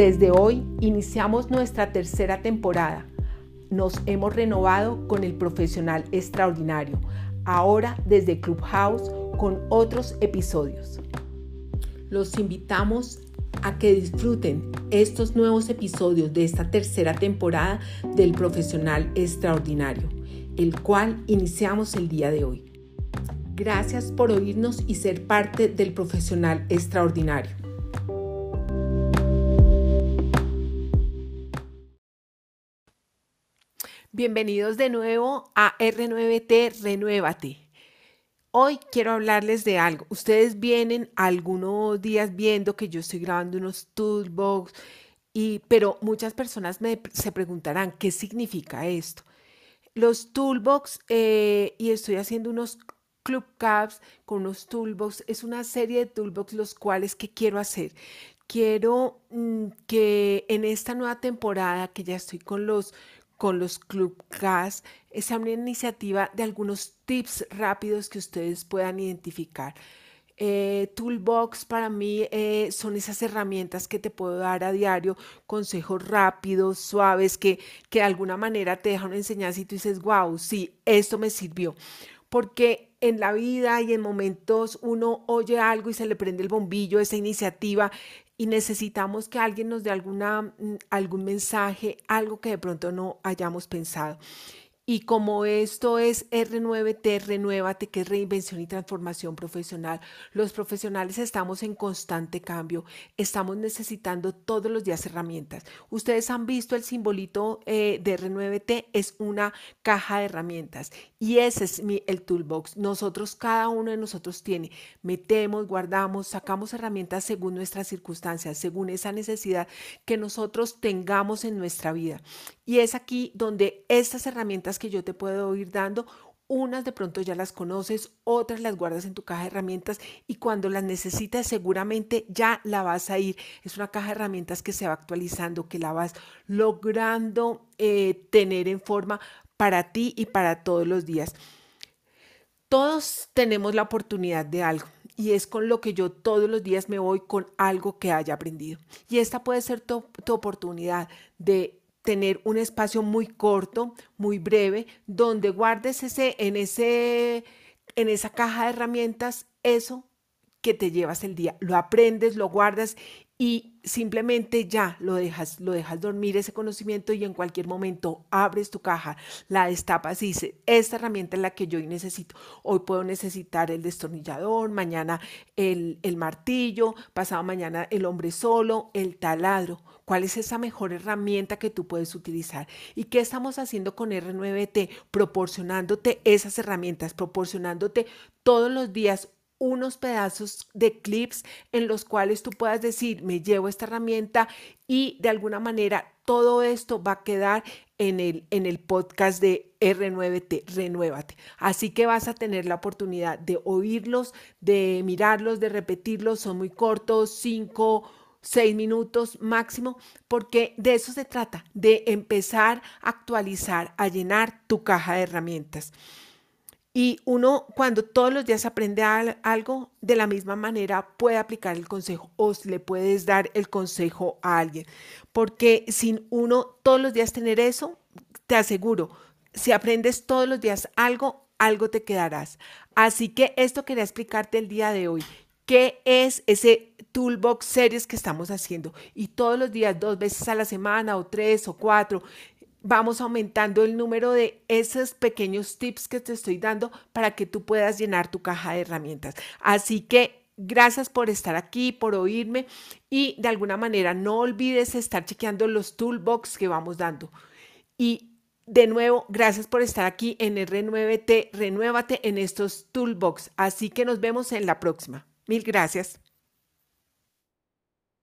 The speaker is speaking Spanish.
Desde hoy iniciamos nuestra tercera temporada. Nos hemos renovado con el profesional extraordinario, ahora desde Clubhouse con otros episodios. Los invitamos a que disfruten estos nuevos episodios de esta tercera temporada del profesional extraordinario, el cual iniciamos el día de hoy. Gracias por oírnos y ser parte del profesional extraordinario. Bienvenidos de nuevo a R9T Renuévate. Hoy quiero hablarles de algo. Ustedes vienen algunos días viendo que yo estoy grabando unos toolbox, y, pero muchas personas me, se preguntarán qué significa esto. Los toolbox, eh, y estoy haciendo unos club caps con unos toolbox, es una serie de toolbox los cuales que quiero hacer. Quiero mm, que en esta nueva temporada que ya estoy con los con los Club Gas es una iniciativa de algunos tips rápidos que ustedes puedan identificar. Eh, toolbox para mí eh, son esas herramientas que te puedo dar a diario, consejos rápidos, suaves, que, que de alguna manera te dejan enseñanza y tú dices, wow, sí, esto me sirvió. Porque en la vida y en momentos uno oye algo y se le prende el bombillo, esa iniciativa, y necesitamos que alguien nos dé alguna, mm, algún mensaje, algo que de pronto no hayamos pensado. Y como esto es R9T, renuévate, que es reinvención y transformación profesional, los profesionales estamos en constante cambio, estamos necesitando todos los días herramientas. Ustedes han visto el simbolito eh, de R9T, es una caja de herramientas y ese es mi, el toolbox. Nosotros, cada uno de nosotros tiene, metemos, guardamos, sacamos herramientas según nuestras circunstancias, según esa necesidad que nosotros tengamos en nuestra vida. Y es aquí donde estas herramientas que yo te puedo ir dando, unas de pronto ya las conoces, otras las guardas en tu caja de herramientas y cuando las necesitas seguramente ya la vas a ir. Es una caja de herramientas que se va actualizando, que la vas logrando eh, tener en forma para ti y para todos los días. Todos tenemos la oportunidad de algo y es con lo que yo todos los días me voy con algo que haya aprendido. Y esta puede ser tu, tu oportunidad de tener un espacio muy corto, muy breve, donde guardes ese, en, ese, en esa caja de herramientas eso que te llevas el día. Lo aprendes, lo guardas y simplemente ya lo dejas, lo dejas dormir ese conocimiento y en cualquier momento abres tu caja, la destapas y dices, esta herramienta es la que yo hoy necesito. Hoy puedo necesitar el destornillador, mañana el, el martillo, pasado mañana el hombre solo, el taladro. ¿Cuál es esa mejor herramienta que tú puedes utilizar? ¿Y qué estamos haciendo con R9T? Proporcionándote esas herramientas, proporcionándote todos los días unos pedazos de clips en los cuales tú puedas decir, me llevo esta herramienta y de alguna manera todo esto va a quedar en el, en el podcast de R9T, Renuévate. Así que vas a tener la oportunidad de oírlos, de mirarlos, de repetirlos. Son muy cortos, cinco, seis minutos máximo, porque de eso se trata, de empezar a actualizar, a llenar tu caja de herramientas. Y uno cuando todos los días aprende algo, de la misma manera puede aplicar el consejo o le puedes dar el consejo a alguien. Porque sin uno todos los días tener eso, te aseguro, si aprendes todos los días algo, algo te quedarás. Así que esto quería explicarte el día de hoy. ¿Qué es ese toolbox series que estamos haciendo? Y todos los días, dos veces a la semana o tres o cuatro, vamos aumentando el número de esos pequeños tips que te estoy dando para que tú puedas llenar tu caja de herramientas. Así que gracias por estar aquí, por oírme y de alguna manera no olvides estar chequeando los toolbox que vamos dando. Y de nuevo, gracias por estar aquí en R9T. Renuévate en estos toolbox. Así que nos vemos en la próxima. Mil gracias.